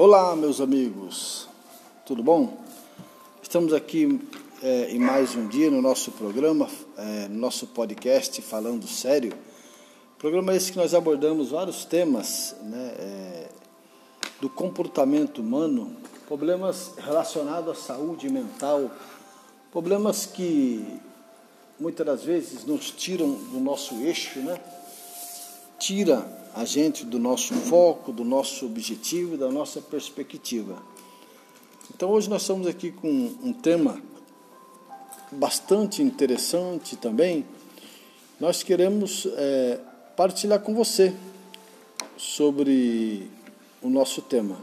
Olá, meus amigos, tudo bom? Estamos aqui é, em mais um dia no nosso programa, é, no nosso podcast Falando Sério. Programa esse que nós abordamos vários temas né, é, do comportamento humano, problemas relacionados à saúde mental, problemas que muitas das vezes nos tiram do nosso eixo, né? Tira a gente do nosso foco, do nosso objetivo, da nossa perspectiva. Então hoje nós estamos aqui com um tema bastante interessante também. Nós queremos é, partilhar com você sobre o nosso tema.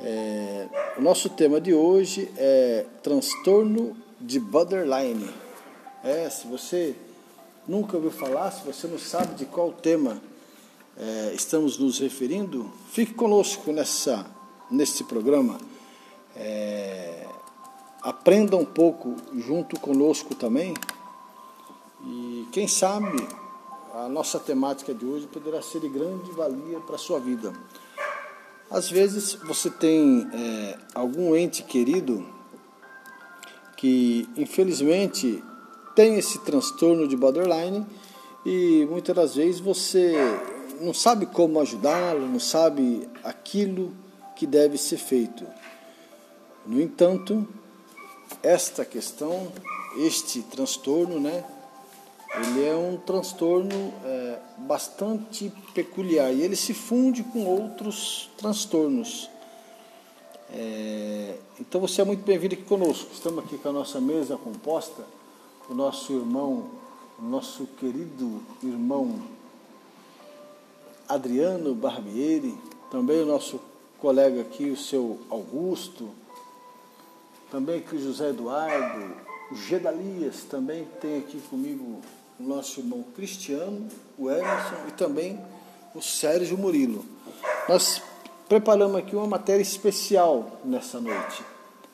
É, o nosso tema de hoje é transtorno de borderline. É, se você nunca ouviu falar, se você não sabe de qual tema é, estamos nos referindo, fique conosco nessa, nesse programa. É, aprenda um pouco junto conosco também. E quem sabe a nossa temática de hoje poderá ser de grande valia para a sua vida. Às vezes você tem é, algum ente querido que infelizmente tem esse transtorno de borderline e muitas das vezes você não sabe como ajudá-lo, não sabe aquilo que deve ser feito. No entanto, esta questão, este transtorno, né, ele é um transtorno é, bastante peculiar e ele se funde com outros transtornos. É, então você é muito bem-vindo aqui conosco. Estamos aqui com a nossa mesa composta, o nosso irmão, o nosso querido irmão Adriano Barbieri, também o nosso colega aqui, o seu Augusto, também aqui o José Eduardo, o Gedalias, também tem aqui comigo o nosso irmão Cristiano, o Emerson e também o Sérgio Murilo. Nós preparamos aqui uma matéria especial nessa noite,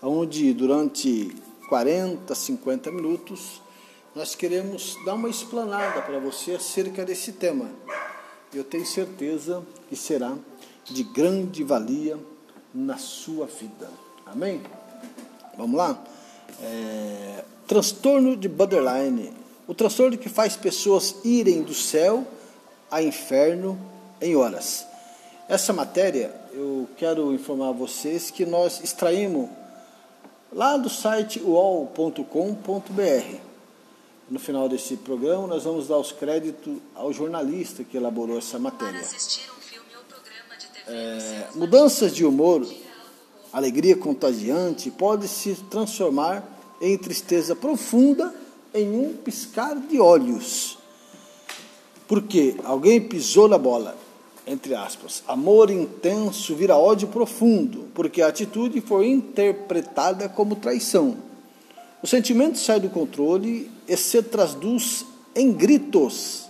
onde durante 40, 50 minutos nós queremos dar uma explanada para você acerca desse tema eu tenho certeza que será de grande valia na sua vida. Amém? Vamos lá? É, transtorno de borderline. O transtorno que faz pessoas irem do céu a inferno em horas. Essa matéria eu quero informar vocês que nós extraímos lá do site uol.com.br no final desse programa, nós vamos dar os créditos ao jornalista que elaborou essa matéria. É, mudanças de humor, alegria contagiante, pode se transformar em tristeza profunda em um piscar de olhos. Porque alguém pisou na bola, entre aspas. Amor intenso vira ódio profundo, porque a atitude foi interpretada como traição. O sentimento sai do controle e se traduz em gritos,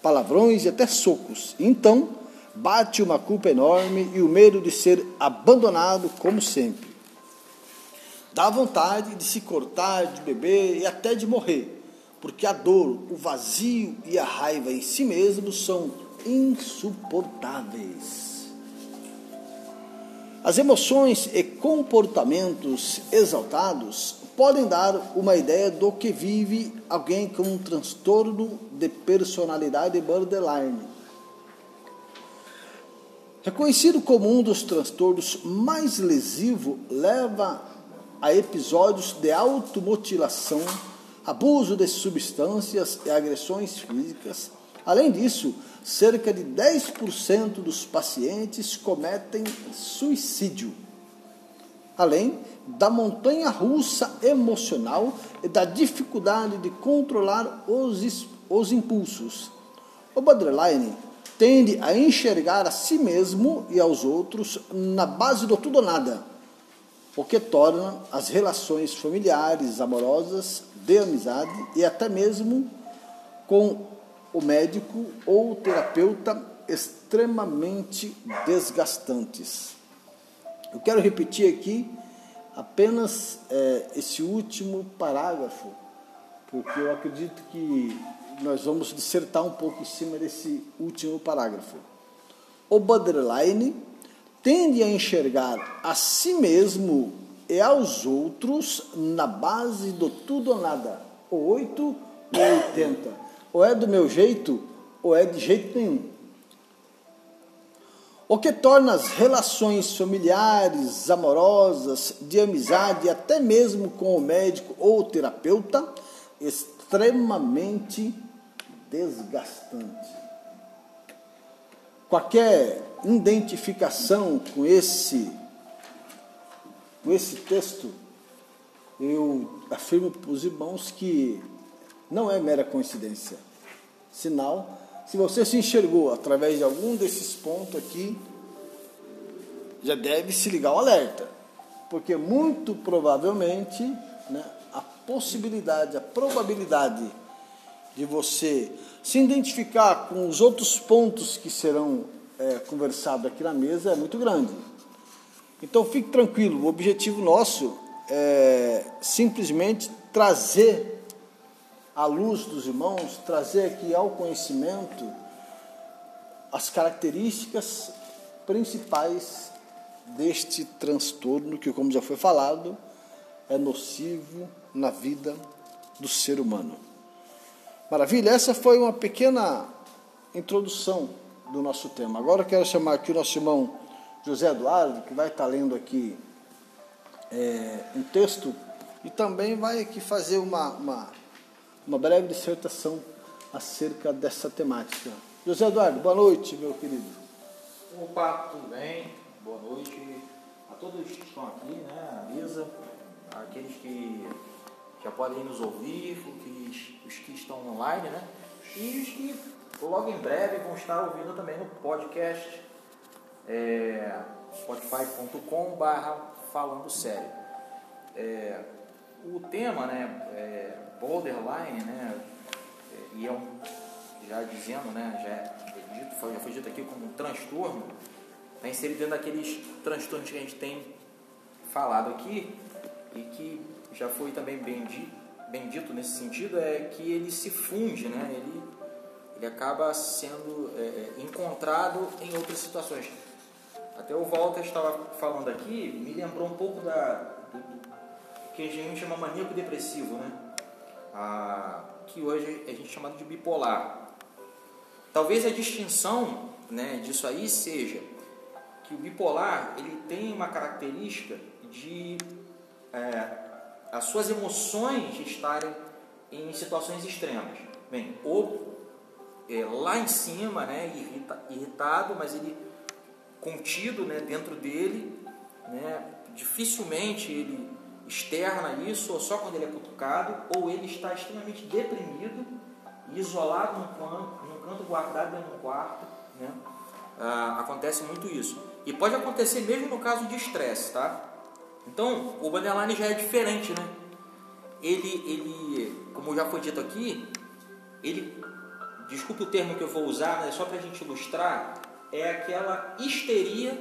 palavrões e até socos. Então, bate uma culpa enorme e o medo de ser abandonado como sempre. Dá vontade de se cortar, de beber e até de morrer, porque a dor, o vazio e a raiva em si mesmo são insuportáveis. As emoções e comportamentos exaltados podem dar uma ideia do que vive alguém com um transtorno de personalidade borderline. Reconhecido como um dos transtornos mais lesivos, leva a episódios de automutilação, abuso de substâncias e agressões físicas. Além disso, cerca de 10% dos pacientes cometem suicídio. Além da montanha russa emocional e da dificuldade de controlar os, os impulsos. O borderline tende a enxergar a si mesmo e aos outros na base do tudo ou nada, o que torna as relações familiares, amorosas, de amizade e até mesmo com o médico ou terapeuta extremamente desgastantes. Eu quero repetir aqui apenas é, esse último parágrafo, porque eu acredito que nós vamos dissertar um pouco em cima desse último parágrafo. O borderline tende a enxergar a si mesmo e aos outros na base do tudo ou nada, ou 8 ou 80. Ou é do meu jeito, ou é de jeito nenhum. O que torna as relações familiares, amorosas, de amizade, até mesmo com o médico ou o terapeuta, extremamente desgastante. Qualquer identificação com esse com esse texto, eu afirmo para os irmãos que não é mera coincidência. Sinal se você se enxergou através de algum desses pontos aqui, já deve se ligar o alerta, porque muito provavelmente né, a possibilidade, a probabilidade de você se identificar com os outros pontos que serão é, conversados aqui na mesa é muito grande. Então fique tranquilo, o objetivo nosso é simplesmente trazer à luz dos irmãos, trazer aqui ao conhecimento as características principais deste transtorno que, como já foi falado, é nocivo na vida do ser humano. Maravilha, essa foi uma pequena introdução do nosso tema. Agora quero chamar aqui o nosso irmão José Eduardo, que vai estar lendo aqui é, um texto e também vai aqui fazer uma, uma uma breve dissertação acerca dessa temática. José Eduardo, boa noite, meu querido. Opa, tudo bem? Boa noite a todos que estão aqui, né, na mesa, aqueles que já podem nos ouvir, os que estão online, né, e os que logo em breve vão estar ouvindo também no podcast é, spotify.com barra falando sério. É, o tema, né, é, borderline, né, e é um, já dizendo, né, já, é dito, já foi dito aqui como um transtorno, está inserido dentro daqueles transtornos que a gente tem falado aqui e que já foi também bem dito, bem dito nesse sentido, é que ele se funde, né, ele, ele acaba sendo é, é encontrado em outras situações. Até o Walter estava falando aqui, me lembrou um pouco da, do que a gente chama maníaco depressivo, né? A, que hoje a gente chama de bipolar. Talvez a distinção né, disso aí seja que o bipolar ele tem uma característica de é, as suas emoções estarem em situações extremas. Bem, ou é, lá em cima, né, irrita, irritado, mas ele contido né, dentro dele, né, dificilmente ele externa isso, ou só quando ele é cutucado, ou ele está extremamente deprimido, isolado num canto, num canto guardado dentro de um quarto. Né? Ah, acontece muito isso. E pode acontecer mesmo no caso de estresse, tá? Então, o borderline já é diferente, né? Ele, ele, como já foi dito aqui, ele, desculpe o termo que eu vou usar, mas é só para a gente ilustrar, é aquela histeria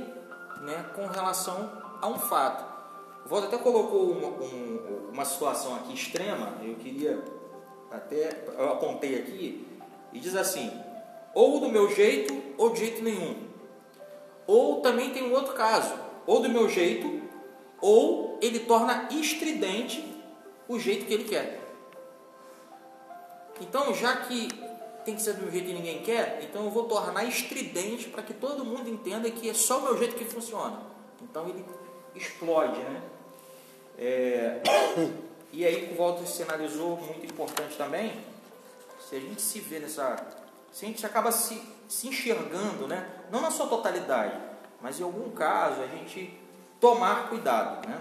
né, com relação a um fato. O Walter até colocou uma, um, uma situação aqui extrema, eu queria até, eu apontei aqui, e diz assim, ou do meu jeito ou de jeito nenhum. Ou também tem um outro caso, ou do meu jeito, ou ele torna estridente o jeito que ele quer. Então, já que tem que ser do jeito que ninguém quer, então eu vou tornar estridente para que todo mundo entenda que é só o meu jeito que funciona. Então ele explode, né? É, e aí o Walter sinalizou muito importante também, se a gente se vê nessa. Se a gente acaba se, se enxergando, né? não na sua totalidade, mas em algum caso a gente tomar cuidado. Né?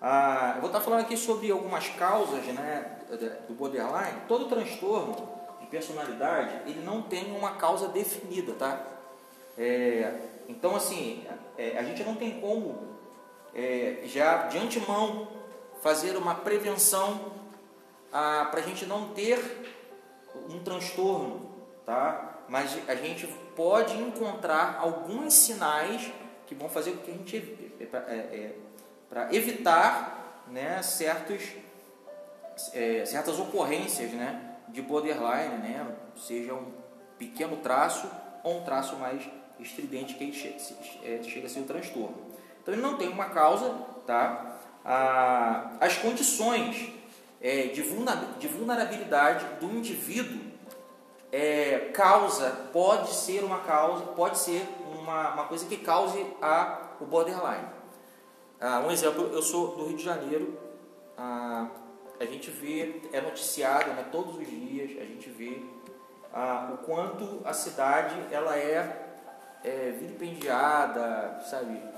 Ah, eu vou estar falando aqui sobre algumas causas né, do borderline. Todo transtorno de personalidade ele não tem uma causa definida, tá? É, então assim, é, a gente não tem como é, já de antemão fazer uma prevenção ah, para a gente não ter um transtorno, tá? Mas a gente pode encontrar alguns sinais que vão fazer com que a gente é, é, para evitar, né, certos é, certas ocorrências, né, de borderline, né, seja um pequeno traço ou um traço mais estridente que é, chega a ser o transtorno. Então ele não tem uma causa, tá? Ah, as condições é, de vulnerabilidade do indivíduo é, causa, pode ser uma causa, pode ser uma, uma coisa que cause a, o borderline. Ah, um exemplo, eu sou do Rio de Janeiro, ah, a gente vê, é noticiado né, todos os dias, a gente vê ah, o quanto a cidade ela é, é vilipendiada, sabe?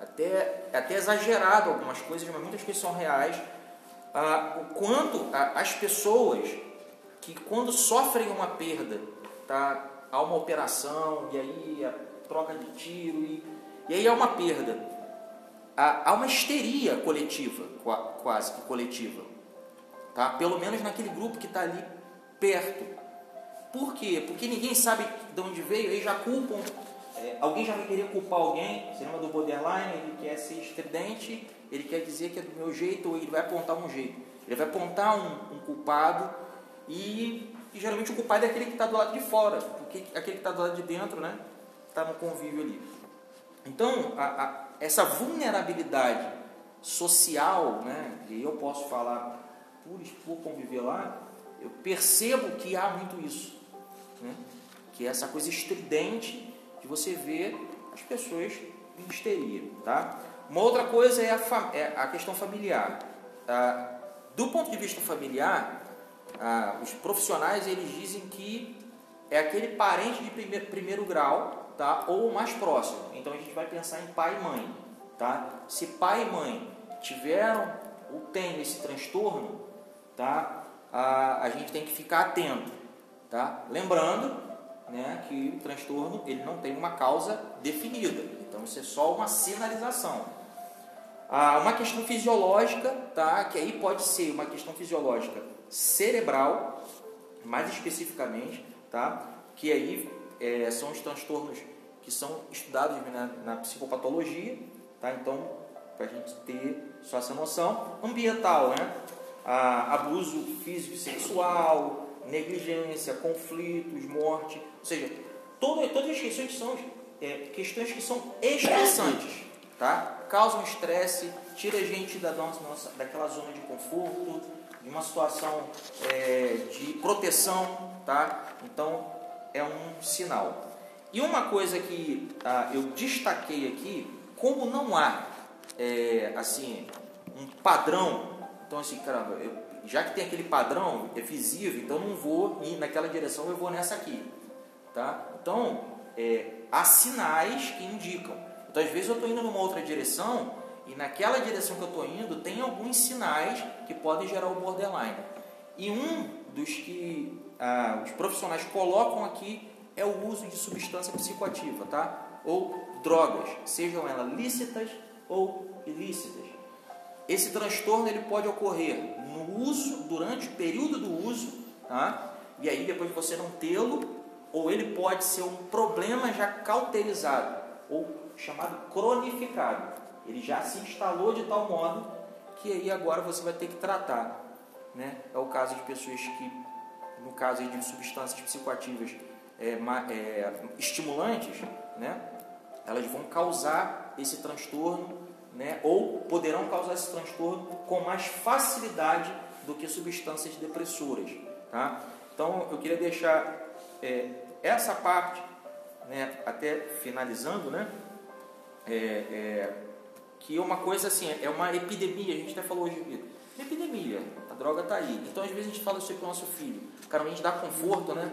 Até, até exagerado algumas coisas, mas muitas coisas são reais. Ah, o quanto ah, as pessoas que quando sofrem uma perda, tá? há uma operação e aí a troca de tiro e, e aí há uma perda. Há, há uma histeria coletiva, quase que coletiva. Tá? Pelo menos naquele grupo que está ali perto. Por quê? Porque ninguém sabe de onde veio, aí já culpam. É, alguém já vai querer culpar alguém. Você lembra do borderline? Ele quer ser estridente, ele quer dizer que é do meu jeito, ou ele vai apontar um jeito. Ele vai apontar um, um culpado e, e, geralmente o culpado é aquele que está do lado de fora, porque aquele que está do lado de dentro né, está no convívio ali. Então, a, a, essa vulnerabilidade social, né, e eu posso falar por, por conviver lá, eu percebo que há muito isso. Né, que é essa coisa estridente de você ver as pessoas em histeria. Tá? Uma outra coisa é a, é a questão familiar. Ah, do ponto de vista familiar, ah, os profissionais eles dizem que é aquele parente de primeiro, primeiro grau, tá? Ou mais próximo. Então a gente vai pensar em pai e mãe, tá? Se pai e mãe tiveram ou têm esse transtorno, tá? Ah, a gente tem que ficar atento, tá? Lembrando, né, que o transtorno ele não tem uma causa definida. Então isso é só uma sinalização. Ah, uma questão fisiológica, tá? Que aí pode ser uma questão fisiológica cerebral, mais especificamente, tá? que aí é, são os transtornos que são estudados na, na psicopatologia, tá? então, para a gente ter só essa noção. Ambiental, né? Ah, abuso físico e sexual, negligência, conflitos, morte, ou seja, todo, todas as questões que são é, questões que são estressantes, tá? causam estresse, tira a gente da nossa, daquela zona de conforto, de uma situação é, de proteção, tá? Então é um sinal. E uma coisa que tá, eu destaquei aqui, como não há é, assim um padrão, então assim, caramba, eu, já que tem aquele padrão é visível, então não vou ir naquela direção, eu vou nessa aqui, tá? Então é, há sinais que indicam. Então às vezes eu estou indo numa outra direção e naquela direção que eu estou indo, tem alguns sinais que podem gerar o borderline. E um dos que ah, os profissionais colocam aqui é o uso de substância psicoativa, tá? Ou drogas, sejam elas lícitas ou ilícitas. Esse transtorno ele pode ocorrer no uso, durante o período do uso, tá? E aí depois de você não tê-lo, ou ele pode ser um problema já cauterizado, ou chamado cronificado. Ele já se instalou de tal modo que aí agora você vai ter que tratar. Né? É o caso de pessoas que, no caso de substâncias psicoativas é, é, estimulantes, né? elas vão causar esse transtorno, né? ou poderão causar esse transtorno com mais facilidade do que substâncias depressoras. Tá? Então eu queria deixar é, essa parte, né, até finalizando, né, é, é que é uma coisa assim, é uma epidemia, a gente até falou hoje, epidemia, a droga está aí. Então às vezes a gente fala isso para o nosso filho, cara, a gente dá conforto, né?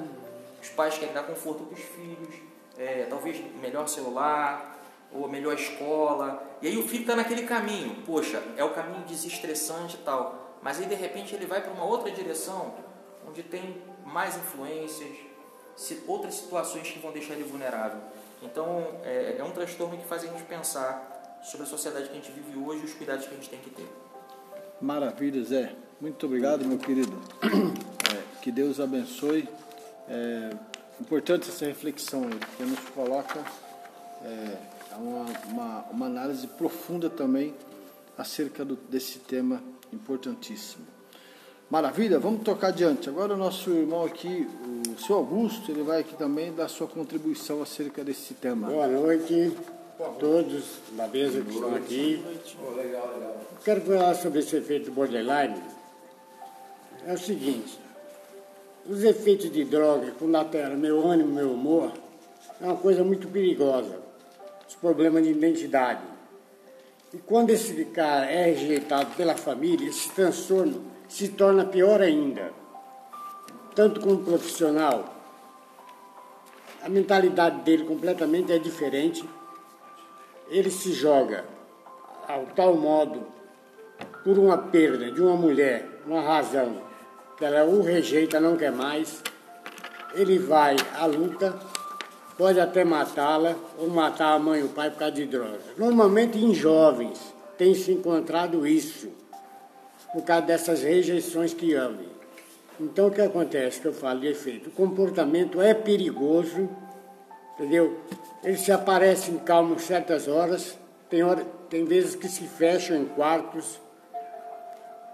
Os pais querem dar conforto para os filhos, é, talvez melhor celular, ou melhor escola, e aí o filho está naquele caminho, poxa, é o caminho desestressante e tal, mas aí de repente ele vai para uma outra direção, onde tem mais influências, outras situações que vão deixar ele vulnerável. Então é, é um transtorno que faz a gente pensar sobre a sociedade que a gente vive hoje e os cuidados que a gente tem que ter. Maravilha, Zé. Muito obrigado, meu querido. É, que Deus abençoe. É importante essa reflexão, porque nos coloca é, uma, uma, uma, análise profunda também acerca do, desse tema importantíssimo. Maravilha, vamos tocar adiante. Agora o nosso irmão aqui, o seu Augusto, ele vai aqui também dar sua contribuição acerca desse tema. Boa noite a todos da mesa que estão aqui. Quero falar sobre esse efeito borderline. É o seguinte, os efeitos de droga, quando altera meu ânimo, meu humor, é uma coisa muito perigosa. Os problemas de identidade. E quando esse cara é rejeitado pela família, esse transtorno se torna pior ainda. Tanto como profissional, a mentalidade dele completamente é diferente. Ele se joga ao tal modo por uma perda de uma mulher, uma razão que ela o rejeita, não quer mais. Ele vai à luta pode até matá-la ou matar a mãe e o pai por causa de droga. Normalmente em jovens tem se encontrado isso, por causa dessas rejeições que houve. Então o que acontece, que eu falo de efeito? O comportamento é perigoso, entendeu? Ele se aparece em calmo certas horas, tem, hora, tem vezes que se fecham em quartos,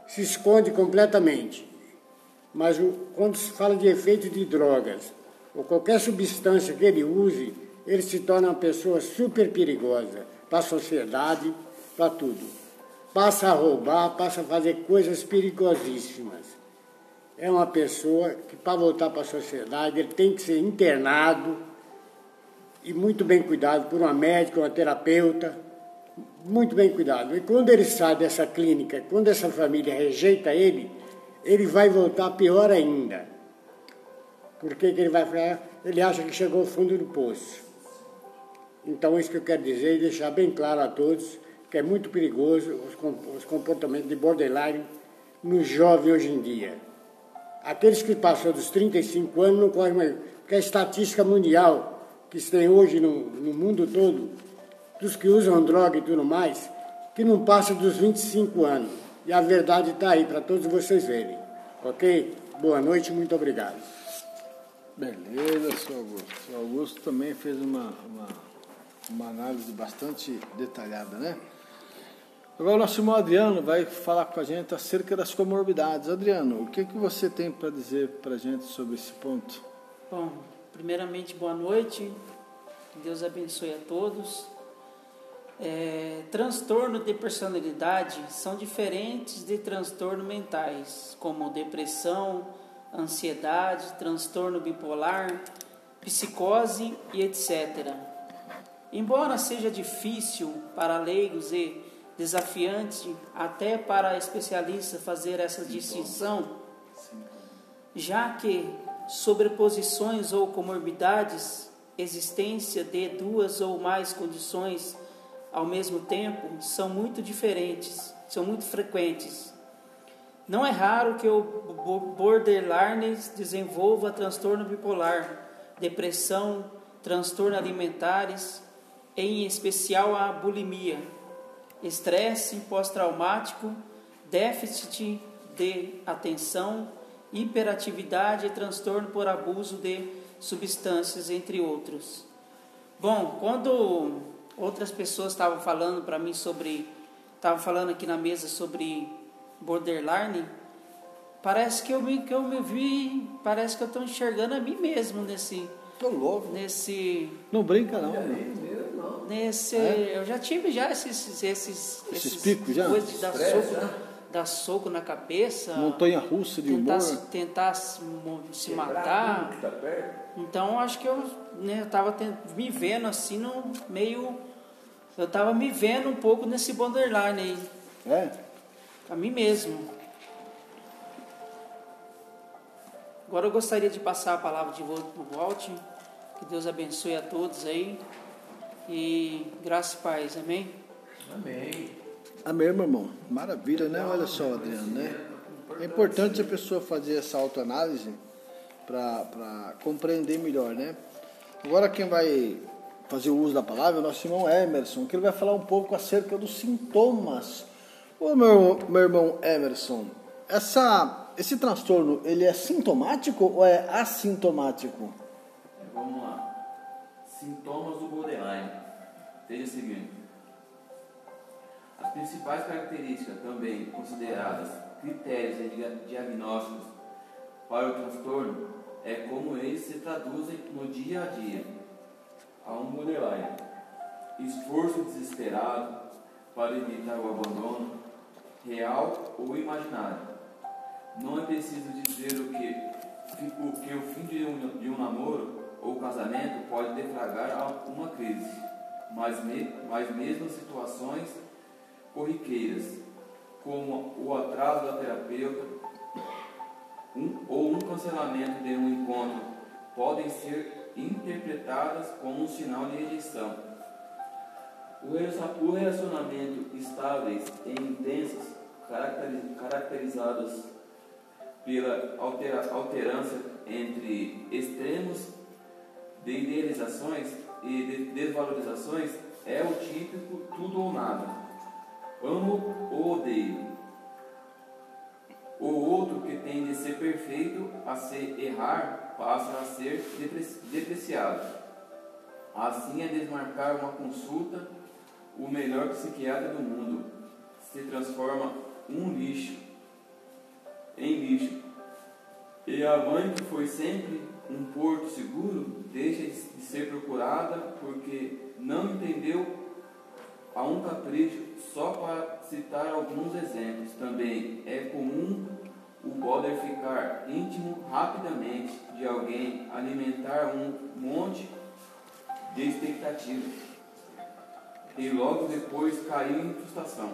se esconde completamente. Mas o, quando se fala de efeito de drogas, ou qualquer substância que ele use, ele se torna uma pessoa super perigosa para a sociedade, para tudo. Passa a roubar, passa a fazer coisas perigosíssimas. É uma pessoa que, para voltar para a sociedade, ele tem que ser internado e muito bem cuidado por uma médica, uma terapeuta, muito bem cuidado. E quando ele sai dessa clínica, quando essa família rejeita ele, ele vai voltar pior ainda por que, que ele vai falar? Ele acha que chegou ao fundo do poço. Então, isso que eu quero dizer e deixar bem claro a todos que é muito perigoso os comportamentos de borderline no jovem hoje em dia. Aqueles que passou dos 35 anos não correm mais, porque a estatística mundial que se tem hoje no, no mundo todo, dos que usam droga e tudo mais, que não passa dos 25 anos. E a verdade está aí para todos vocês verem. Ok? Boa noite, muito obrigado. Beleza, seu Augusto. Seu Augusto também fez uma, uma, uma análise bastante detalhada, né? Agora o nosso irmão Adriano vai falar com a gente acerca das comorbidades. Adriano, o que, que você tem para dizer para a gente sobre esse ponto? Bom, primeiramente, boa noite. Deus abençoe a todos. É, transtorno de personalidade são diferentes de transtornos mentais, como depressão, ansiedade, transtorno bipolar, psicose e etc. Embora seja difícil para leigos e desafiante até para especialistas fazer essa distinção, já que sobreposições ou comorbidades, existência de duas ou mais condições ao mesmo tempo, são muito diferentes, são muito frequentes. Não é raro que o borderline desenvolva transtorno bipolar, depressão, transtorno alimentares, em especial a bulimia, estresse pós-traumático, déficit de atenção, hiperatividade e transtorno por abuso de substâncias, entre outros. Bom, quando outras pessoas estavam falando para mim sobre, estavam falando aqui na mesa sobre borderline, parece que eu me, que eu me vi, parece que eu estou enxergando a mim mesmo nesse. Tô louco. Nesse. Não brinca não. Nesse. É? Eu já tive já esses. Esses, esses, esses picos já? Coisas de dar soco, já? dar soco na cabeça. Montanha russa de tentar, humor. Tentar se, se matar. Tá então acho que eu né, estava me vendo assim no meio. Eu estava me vendo um pouco nesse borderline aí. É? A mim mesmo. Agora eu gostaria de passar a palavra de volta para o Walt. Que Deus abençoe a todos aí. E graça e paz, amém? Amém. Amém, meu irmão. Maravilha, né? Olha só, Adriano, né? É importante a pessoa fazer essa autoanálise para compreender melhor, né? Agora quem vai fazer o uso da palavra é o nosso irmão Emerson, que ele vai falar um pouco acerca dos sintomas Ô meu, meu irmão Emerson, essa, esse transtorno ele é sintomático ou é assintomático? Vamos lá. Sintomas do borderline. Veja o seguinte. As principais características também consideradas critérios de diagnósticos para o transtorno é como eles se traduzem no dia a dia. Há um borderline. Esforço desesperado para evitar o abandono, real ou imaginário. Não é preciso dizer o que, o que o fim de um, de um namoro ou casamento pode deflagrar uma crise, mas, me, mas mesmo situações corriqueiras, como o atraso da terapeuta um, ou um cancelamento de um encontro, podem ser interpretadas como um sinal de rejeição. O relacionamento estáveis e intensos, caracterizados pela altera, entre extremos de idealizações e de desvalorizações, é o típico tudo ou nada amo ou odeio. O outro que tem de ser perfeito a ser errar passa a ser depreciado. Assim é desmarcar uma consulta, o melhor psiquiatra do mundo se transforma um lixo em lixo. E a mãe que foi sempre um porto seguro deixa de ser procurada porque não entendeu a um capricho, só para citar alguns exemplos. Também é comum o border ficar íntimo rapidamente de alguém, alimentar um monte de expectativas e logo depois cair em frustração,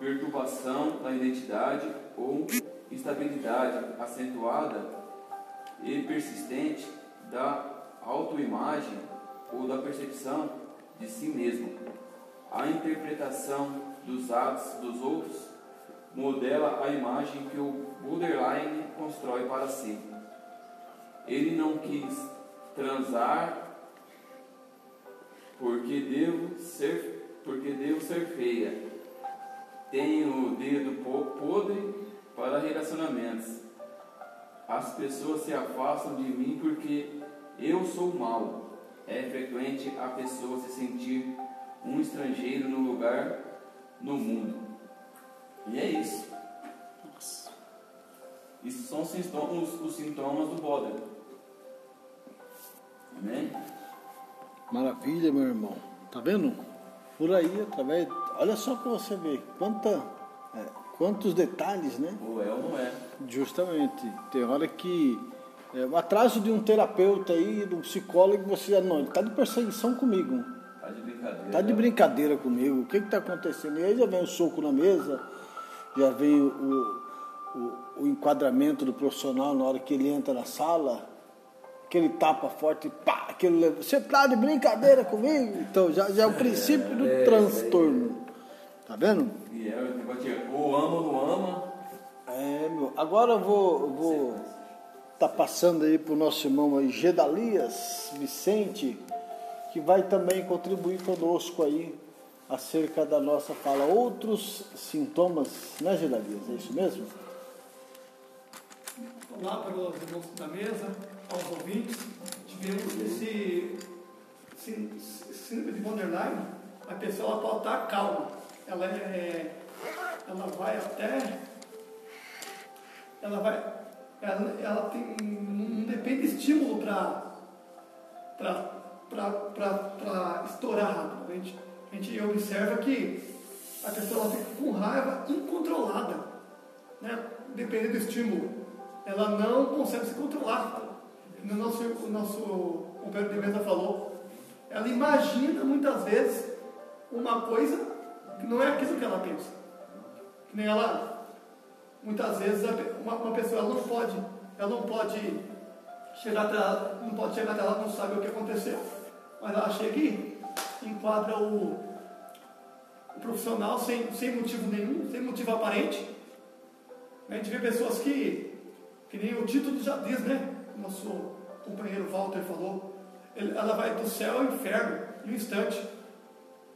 perturbação da identidade ou instabilidade acentuada e persistente da autoimagem ou da percepção de si mesmo a interpretação dos atos dos outros modela a imagem que o borderline constrói para si. Ele não quis transar porque devo ser, porque devo ser feia. Tenho o dedo podre para relacionamentos. As pessoas se afastam de mim porque eu sou mau. É frequente a pessoa se sentir um estrangeiro no lugar no mundo. E é isso. Nossa. Isso são os sintomas, os sintomas do Boder. Amém? Maravilha, meu irmão. Tá vendo? Por aí, através. Olha só para você ver quanta, é, quantos detalhes, né? Ou é ou não é. Justamente. Tem hora que. É, o atraso de um terapeuta aí, de um psicólogo, você. Não, ele está de perseguição comigo. Tá de brincadeira. Tá de brincadeira comigo. O que está acontecendo? E aí já vem o soco na mesa, já vem o, o, o, enquadramento do profissional na hora que ele entra na sala, aquele tapa forte, pá, aquele, você tá de brincadeira comigo? Então já, já é o princípio do é, transtorno. Tá vendo? E é, ou ama ou não ama. É, meu. Agora eu vou. Eu vou tá passando aí pro nosso irmão aí, Gedalias Vicente que vai também contribuir conosco aí acerca da nossa fala. Outros sintomas, né, Gedalias? É isso mesmo? Olá para os irmãos da mesa, aos ouvintes. Tivemos esse síndrome de borderline, a pessoa pode estar calma. Ela, é, ela vai até. Ela vai. Ela, ela tem. Não depende de estímulo para para estourar rápido. A gente, a gente observa que a pessoa fica com raiva incontrolada, né? dependendo do estímulo. Ela não consegue se controlar. No nosso, o nosso companheiro de mesa falou, ela imagina muitas vezes uma coisa não é aquilo que ela pensa. Que nem ela, muitas vezes, uma, uma pessoa ela não pode, ela não pode chegar até ela, não pode chegar até ela, não sabe o que aconteceu mas ela chega e enquadra o, o profissional sem, sem motivo nenhum, sem motivo aparente. A gente vê pessoas que, que nem o título já diz, né? O nosso companheiro Walter falou, ela vai do céu ao inferno em um instante.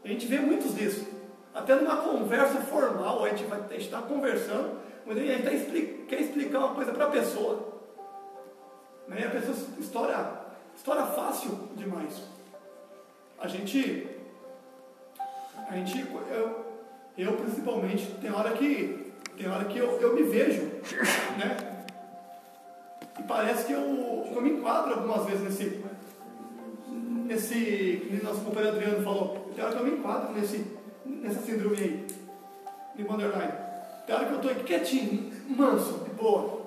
A gente vê muitos disso. Até numa conversa formal, a gente vai estar conversando, mas a gente tá expli quer explicar uma coisa para a pessoa. Né? A pessoa estoura, estoura fácil demais a gente, a gente eu, eu principalmente, tem hora que, tem hora que eu, eu me vejo, né? parece que eu, eu me enquadro algumas vezes nesse, nesse, nosso companheiro Adriano falou, tem hora que eu me enquadro nesse, nessa síndrome aí, de borderline. Tem hora que eu estou aqui quietinho, manso, de boa.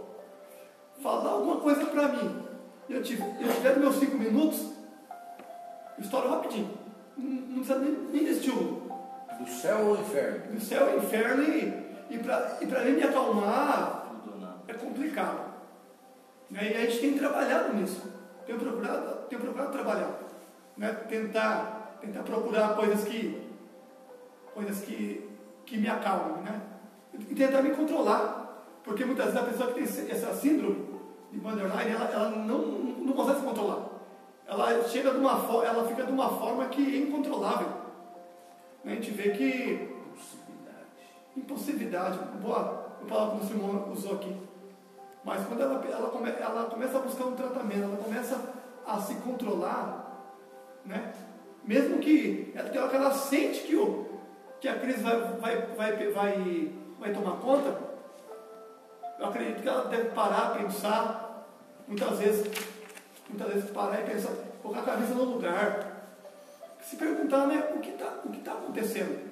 Falar alguma coisa para mim. Eu, tive, eu tiver meus cinco minutos, eu estouro rapidinho. Não, precisa nem, nem desse Do céu ao inferno? Do céu ao inferno e, e para e mim me acalmar é complicado. E a gente tem trabalhado nisso. Tenho procurado, tenho procurado trabalhar né, tentar, tentar procurar coisas que, coisas que, que me acalmem, né? E tentar me controlar. Porque muitas vezes a pessoa que tem essa síndrome de borderline, ela, ela não, não consegue se controlar. Ela chega de uma ela fica de uma forma que é incontrolável. Né? A gente vê que. Impulsividade. Boa a palavra que o Simão usou aqui. Mas quando ela, ela, come, ela começa a buscar um tratamento, ela começa a se controlar, né? Mesmo que ela, ela sente que, o, que a crise vai, vai, vai, vai, vai tomar conta, eu acredito que ela deve parar, pensar, muitas vezes, muitas vezes parar e pensar, colocar a cabeça no lugar, se perguntar né, o que está tá acontecendo.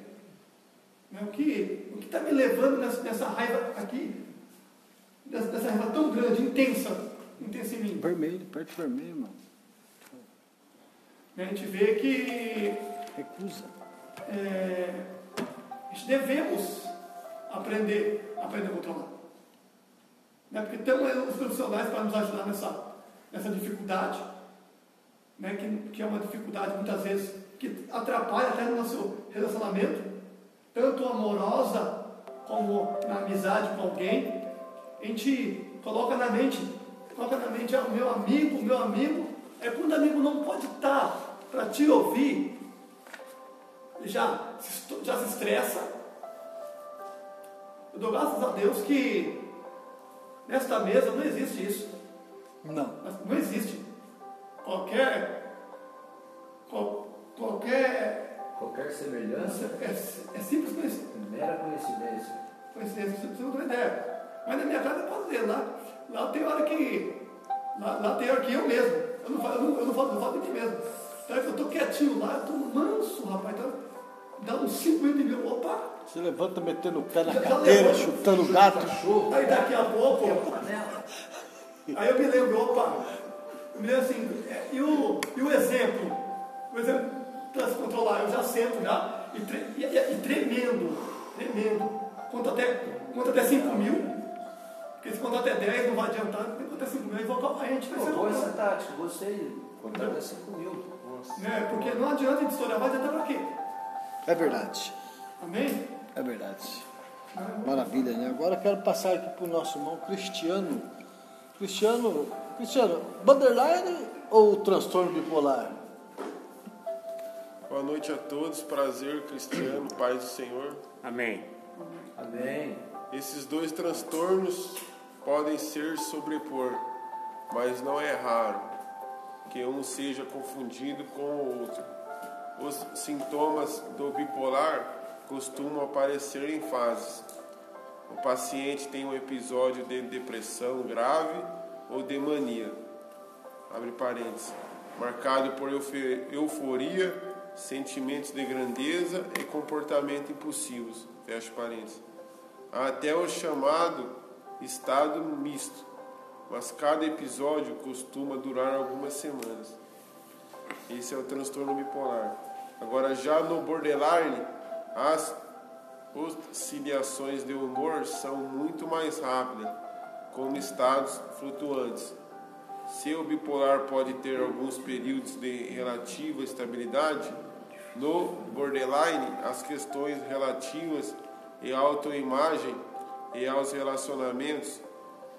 Né, o que o está me levando nessa, nessa raiva aqui, nessa, nessa raiva tão grande, intensa, intensa em mim. Vermelho, perto vermelho, mano. A gente vê que. Recusa. É, gente devemos aprender, aprender a controlar. Né? Porque tem os profissionais para nos ajudar nessa, nessa dificuldade, né? que, que é uma dificuldade muitas vezes que atrapalha até no nosso relacionamento, tanto amorosa como na amizade com alguém. A gente coloca na mente, coloca na mente, ah, o meu amigo, o meu amigo, é quando o amigo não pode estar para te ouvir, já, já se estressa. Eu dou graças a Deus que nesta mesa não existe isso. Não. Não existe. Qualquer. Qual, qualquer. Qualquer semelhança. É, é simples coincidência. Mera coincidência. Coincidência, você não tem ideia. Mas na minha casa eu posso ver, lá, lá tem hora que. Lá, lá tem hora que eu mesmo. Eu não falo, eu não, eu não falo, eu falo de mim mesmo. Então eu estou quietinho lá, eu estou manso, rapaz. Então, dá uns 5 minutos e meio, opa. Você levanta metendo o pé na já, cadeira, já chutando o gato. Aí daqui a pouco. Aí eu me lembro, opa. Eu me lembro assim, é, e o, e o exemplo? O exemplo para se controlar, eu já sento já, e, tre, e, e, tremendo, tremendo. Conto até, conto até 5 mil. Porque se contar até 10 não vai adiantar, tem que contar 5 mil, aí volta a gente. Pô, boa essa tática, gostei. Contar até 5 mil. Né? Porque não adianta a gente estourar, vai adiantar para quê? É verdade. Amém? É verdade. Maravilha, né? Agora quero passar aqui para o nosso irmão Cristiano. Cristiano, Cristiano, borderline ou transtorno bipolar? Boa noite a todos, prazer, Cristiano, paz do Senhor. Amém. Amém. Esses dois transtornos podem ser sobrepor, mas não é raro que um seja confundido com o outro. Os sintomas do bipolar costumam aparecer em fases. O paciente tem um episódio de depressão grave ou de mania, abre parênteses, marcado por euforia, sentimentos de grandeza e comportamento impulsivos, fecha parênteses, até o chamado estado misto, mas cada episódio costuma durar algumas semanas. Esse é o transtorno bipolar. Agora, já no borderline, as oscilações de humor são muito mais rápidas, como estados flutuantes. Se o bipolar pode ter alguns períodos de relativa estabilidade, no borderline, as questões relativas à autoimagem e aos relacionamentos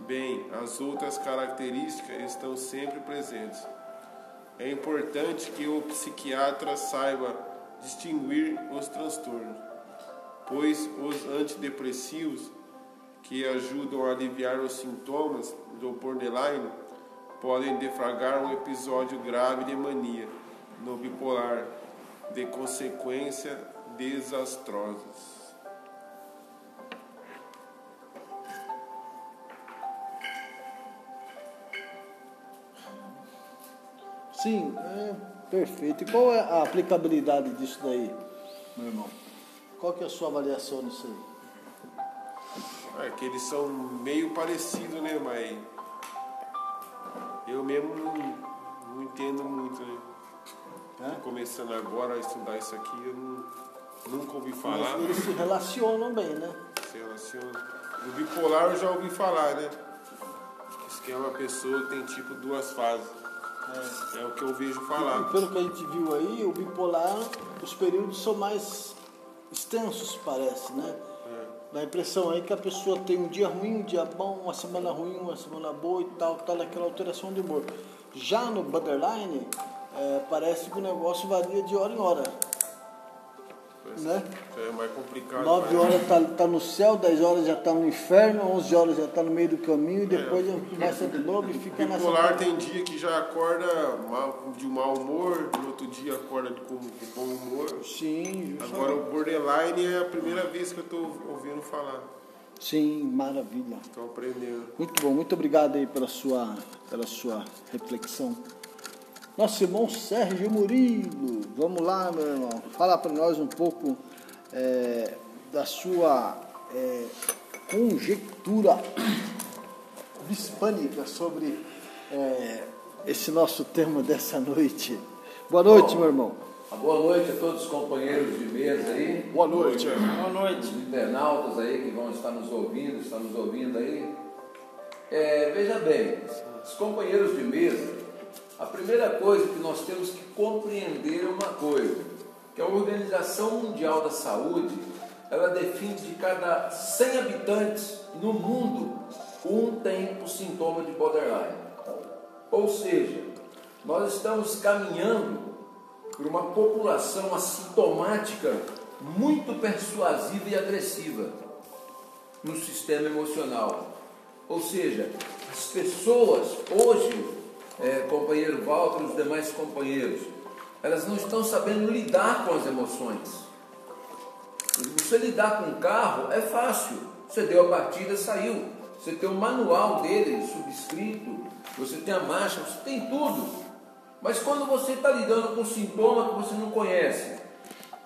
bem, as outras características estão sempre presentes. É importante que o psiquiatra saiba distinguir os transtornos, pois os antidepressivos que ajudam a aliviar os sintomas do borderline podem defragrar um episódio grave de mania no bipolar, de consequências desastrosas. Sim, é perfeito. E qual é a aplicabilidade disso daí, meu irmão? Qual que é a sua avaliação nisso aí? É que eles são meio parecidos, né? Mas eu mesmo não, não entendo muito, né? É? Começando agora a estudar isso aqui, eu não, nunca ouvi falar. Mas eles se relacionam bem, né? Se relacionam. O bipolar eu já ouvi falar, né? Isso que é uma pessoa que tem tipo duas fases. É, é o que eu vejo falar. E pelo que a gente viu aí, o bipolar, os períodos são mais extensos, parece, né? É. Dá a impressão aí que a pessoa tem um dia ruim, um dia bom, uma semana ruim, uma semana boa e tal, tal, aquela alteração de humor. Já no borderline, é, parece que o negócio varia de hora em hora. Né? É mais complicado. 9 né? horas está tá no céu, 10 horas já está no inferno, 11 horas já está no meio do caminho e depois é. vai ser de novo e fica nessa. Bipolar tem dia que já acorda mal, de mau humor, no outro dia acorda com, com bom humor. Sim, justamente. Agora o borderline é a primeira vez que eu estou ouvindo falar. Sim, maravilha. Estou aprendendo. Muito bom, muito obrigado aí pela sua, pela sua reflexão. Nosso irmão Sérgio Murilo, vamos lá, meu irmão, fala para nós um pouco é, da sua é, conjectura hispânica sobre é, esse nosso tema dessa noite. Boa noite, Bom, meu irmão. Boa noite a todos os companheiros de mesa aí. Boa noite. Boa noite. Os internautas aí que vão estar nos ouvindo, estão nos ouvindo aí. É, veja bem, os companheiros de mesa, a primeira coisa que nós temos que compreender é uma coisa, que a Organização Mundial da Saúde, ela define de cada 100 habitantes no mundo, um tem o sintoma de borderline. Ou seja, nós estamos caminhando por uma população assintomática muito persuasiva e agressiva no sistema emocional. Ou seja, as pessoas hoje é, companheiro Walter e os demais companheiros, elas não estão sabendo lidar com as emoções. Você lidar com um carro é fácil. Você deu a partida, saiu. Você tem o manual dele subscrito, você tem a marcha, você tem tudo. Mas quando você está lidando com um sintoma que você não conhece,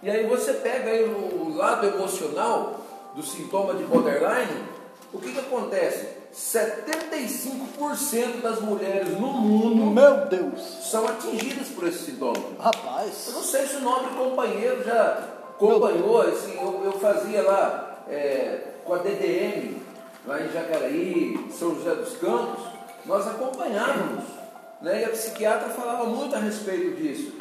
e aí você pega aí o, lado emocional do sintoma de borderline, o que, que acontece? 75% das mulheres no mundo Meu Deus. são atingidas por esse sintoma. Rapaz. Eu não sei se o nobre companheiro já acompanhou, assim, eu, eu fazia lá é, com a DDM, lá em Jacareí, São José dos Campos, nós acompanhávamos. Né, e a psiquiatra falava muito a respeito disso.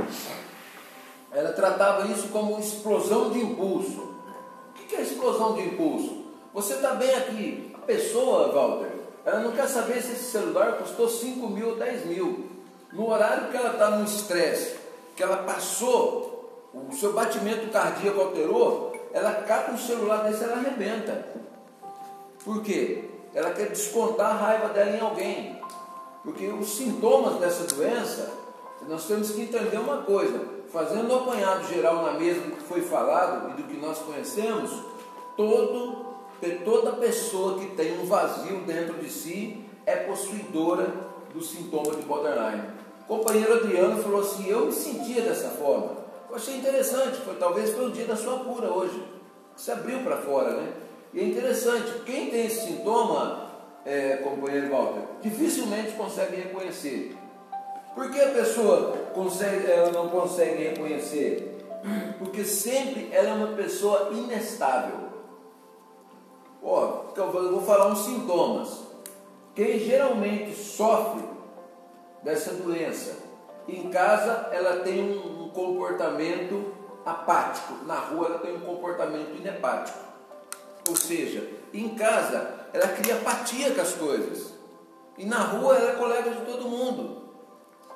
Ela tratava isso como explosão de impulso. O que é explosão de impulso? Você está bem aqui, pessoa, Walter, ela não quer saber se esse celular custou 5 mil ou 10 mil. No horário que ela está no estresse, que ela passou, o seu batimento cardíaco alterou, ela cata um celular desse e ela arrebenta. Por quê? Ela quer descontar a raiva dela em alguém. Porque os sintomas dessa doença, nós temos que entender uma coisa. Fazendo o um apanhado geral na mesa do que foi falado e do que nós conhecemos, todo toda pessoa que tem um vazio dentro de si é possuidora do sintoma de borderline. O companheiro Adriano falou assim: Eu me sentia dessa forma. Eu achei interessante, foi, talvez foi o dia da sua cura hoje. Você abriu para fora, né? E é interessante, quem tem esse sintoma, é, companheiro Walter, dificilmente consegue reconhecer. Por que a pessoa consegue, ela não consegue reconhecer? Porque sempre ela é uma pessoa inestável. Ó, então eu vou falar uns sintomas. Quem geralmente sofre dessa doença, em casa ela tem um comportamento apático, na rua ela tem um comportamento inepático. Ou seja, em casa ela cria apatia com as coisas. E na rua ela é colega de todo mundo.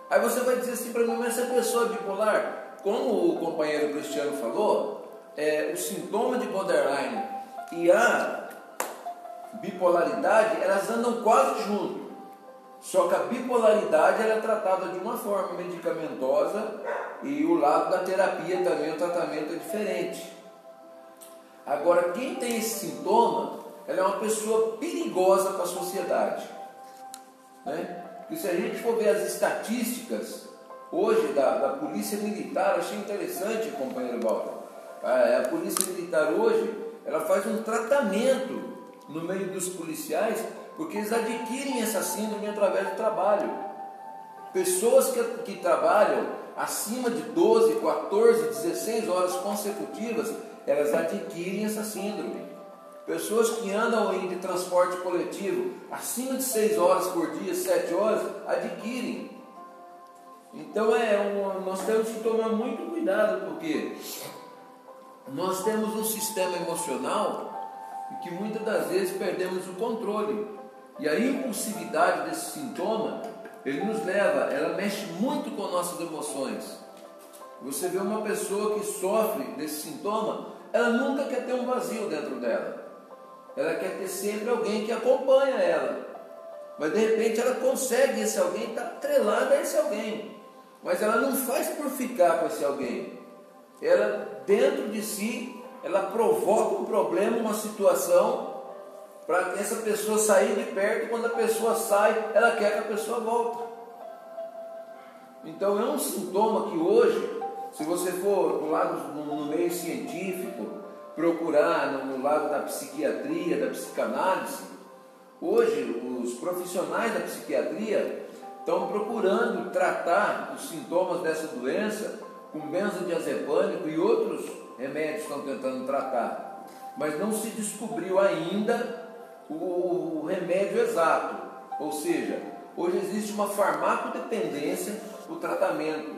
Aí você vai dizer assim para mim, mas essa pessoa bipolar, como o companheiro Cristiano falou, é, o sintoma de borderline e a bipolaridade, elas andam quase junto. Só que a bipolaridade ela é tratada de uma forma medicamentosa e o lado da terapia também, o tratamento é diferente. Agora, quem tem esse sintoma, ela é uma pessoa perigosa para a sociedade. Né? Porque se a gente for ver as estatísticas hoje da, da Polícia Militar, achei interessante, companheiro Walter. A, a Polícia Militar hoje, ela faz um tratamento no meio dos policiais, porque eles adquirem essa síndrome através do trabalho. Pessoas que, que trabalham acima de 12, 14, 16 horas consecutivas, elas adquirem essa síndrome. Pessoas que andam aí de transporte coletivo acima de 6 horas por dia, 7 horas, adquirem. Então é um, nós temos que tomar muito cuidado, porque nós temos um sistema emocional que muitas das vezes perdemos o controle. E a impulsividade desse sintoma, ele nos leva, ela mexe muito com nossas emoções. Você vê uma pessoa que sofre desse sintoma, ela nunca quer ter um vazio dentro dela. Ela quer ter sempre alguém que acompanha ela. Mas de repente ela consegue esse alguém, está atrelada a esse alguém. Mas ela não faz por ficar com esse alguém. Ela, dentro de si, ela provoca um problema, uma situação, para essa pessoa sair de perto. Quando a pessoa sai, ela quer que a pessoa volte. Então é um sintoma que hoje, se você for do lado no meio científico, procurar no lado da psiquiatria, da psicanálise, hoje os profissionais da psiquiatria estão procurando tratar os sintomas dessa doença com benzodiazepânico e outros remédios estão tentando tratar. Mas não se descobriu ainda o, o remédio exato. Ou seja, hoje existe uma farmacodependência no tratamento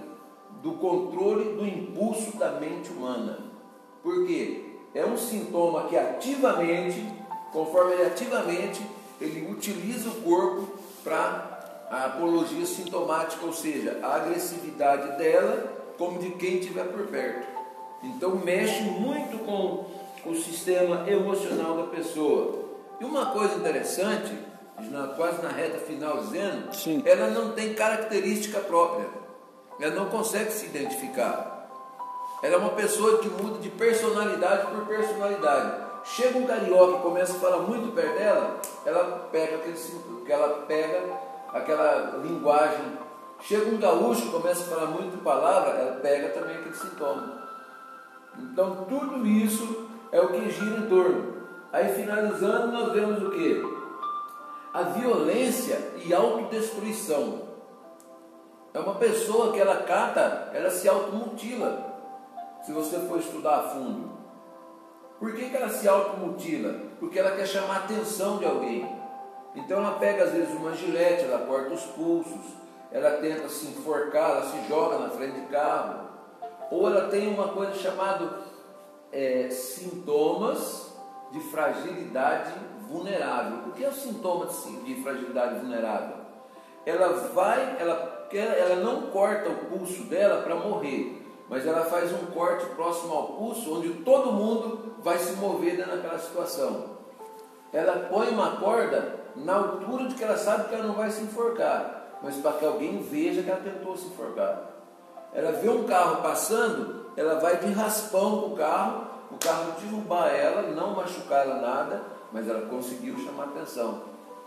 do controle do impulso da mente humana. Por quê? É um sintoma que ativamente, conforme ele ativamente, ele utiliza o corpo para a apologia sintomática, ou seja, a agressividade dela como de quem estiver por perto. Então mexe muito com o sistema emocional da pessoa. E uma coisa interessante, quase na reta final dizendo, Sim. ela não tem característica própria. Ela não consegue se identificar. Ela é uma pessoa que muda de personalidade por personalidade. Chega um carioca e começa a falar muito perto dela, ela pega aquele ela pega aquela linguagem. Chega um gaúcho, começa a falar muito palavra, ela pega também aquele sintoma. Então tudo isso é o que gira em torno. Aí finalizando, nós vemos o que? A violência e autodestruição. É uma pessoa que ela cata, ela se automutila. Se você for estudar a fundo. Por que, que ela se automutila? Porque ela quer chamar a atenção de alguém. Então ela pega às vezes uma gilete, ela corta os pulsos, ela tenta se enforcar, ela se joga na frente de carro. Ou ela tem uma coisa chamada é, sintomas de fragilidade vulnerável. O que é o sintoma de fragilidade vulnerável? Ela vai, ela, ela não corta o pulso dela para morrer, mas ela faz um corte próximo ao pulso, onde todo mundo vai se mover dentro daquela situação. Ela põe uma corda na altura de que ela sabe que ela não vai se enforcar, mas para que alguém veja que ela tentou se enforcar. Ela vê um carro passando, ela vai de raspão com o carro, o carro derrubar ela, não machucar ela nada, mas ela conseguiu chamar atenção.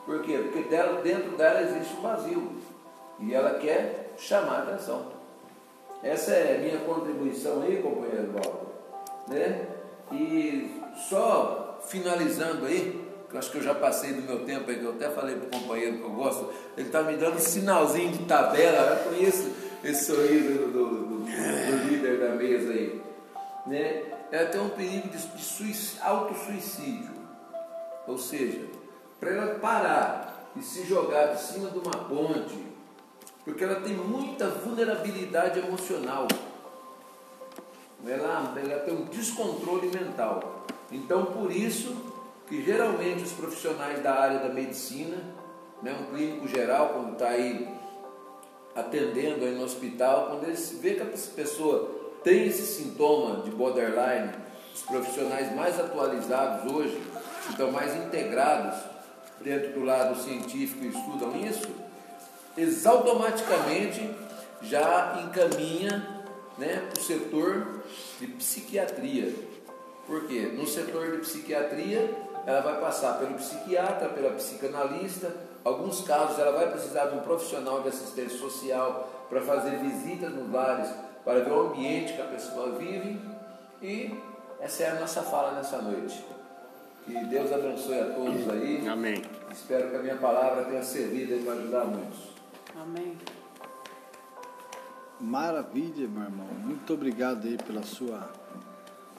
Por quê? Porque dela, dentro dela existe um vazio e ela quer chamar atenção. Essa é a minha contribuição aí, companheiro Walter. Né? E só finalizando aí, que eu acho que eu já passei do meu tempo aí, que eu até falei para o companheiro que eu gosto, ele está me dando um sinalzinho de tabela, eu conheço esse sorriso do, do, do, do líder da mesa aí. Né? Ela tem um perigo de, de auto-suicídio. Ou seja, para ela parar e se jogar de cima de uma ponte, porque ela tem muita vulnerabilidade emocional. Ela, ela tem um descontrole mental. Então, por isso, que geralmente os profissionais da área da medicina, né, um clínico geral, quando está aí atendendo aí no hospital, quando ele vê que essa pessoa tem esse sintoma de borderline, os profissionais mais atualizados hoje, que estão mais integrados dentro do lado científico e estudam isso, eles automaticamente já encaminha né, para o setor de psiquiatria. Por quê? No setor de psiquiatria, ela vai passar pelo psiquiatra, pela psicanalista, alguns casos ela vai precisar de um profissional de assistência social para fazer visitas nos lares, para ver o ambiente que a pessoa vive. E essa é a nossa fala nessa noite. Que Deus abençoe a todos aí. Amém. Espero que a minha palavra tenha servido para ajudar muitos. Amém. Maravilha, meu irmão. Muito obrigado aí pela sua,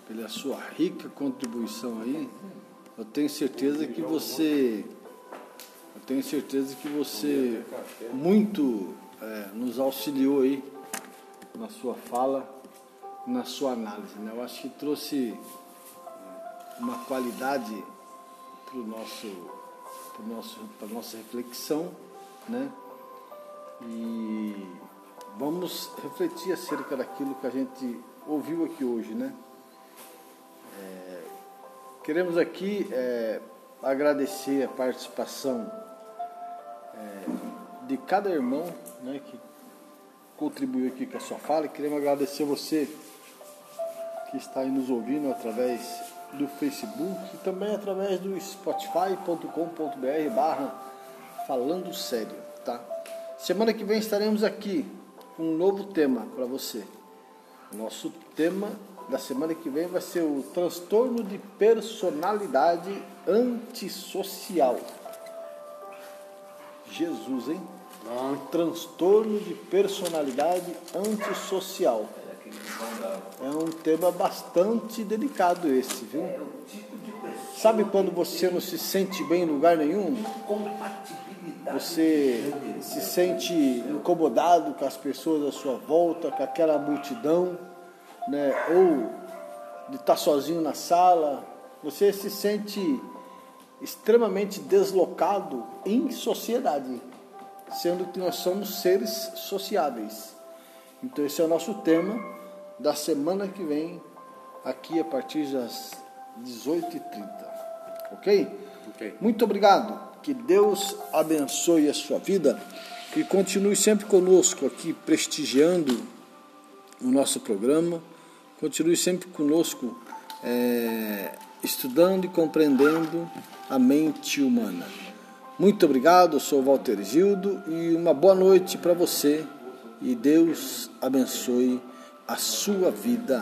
pela sua rica contribuição aí. Eu tenho certeza que você, eu tenho certeza que você muito é, nos auxiliou aí na sua fala, na sua análise. Né? Eu acho que trouxe é, uma qualidade para o nosso, pro nosso, nossa reflexão, né? E vamos refletir acerca daquilo que a gente ouviu aqui hoje, né? É, queremos aqui é, agradecer a participação é, de cada irmão né, que contribuiu aqui com a sua fala e queremos agradecer você que está aí nos ouvindo através do Facebook e também através do spotify.com.br barra falando sério, tá? Semana que vem estaremos aqui com um novo tema para você. Nosso tema da semana que vem vai ser o transtorno de personalidade antissocial. Jesus, hein? Um transtorno de personalidade antissocial. É um tema bastante delicado esse, viu? Sabe quando você não se sente bem em lugar nenhum? Você se sente incomodado com as pessoas à sua volta, com aquela multidão, né? ou de estar sozinho na sala. Você se sente extremamente deslocado em sociedade, sendo que nós somos seres sociáveis. Então, esse é o nosso tema da semana que vem, aqui a partir das 18h30. Ok? Ok. Muito obrigado. Que Deus abençoe a sua vida e continue sempre conosco aqui, prestigiando o nosso programa. Continue sempre conosco, é, estudando e compreendendo a mente humana. Muito obrigado, eu sou Walter Gildo e uma boa noite para você e Deus abençoe a sua vida.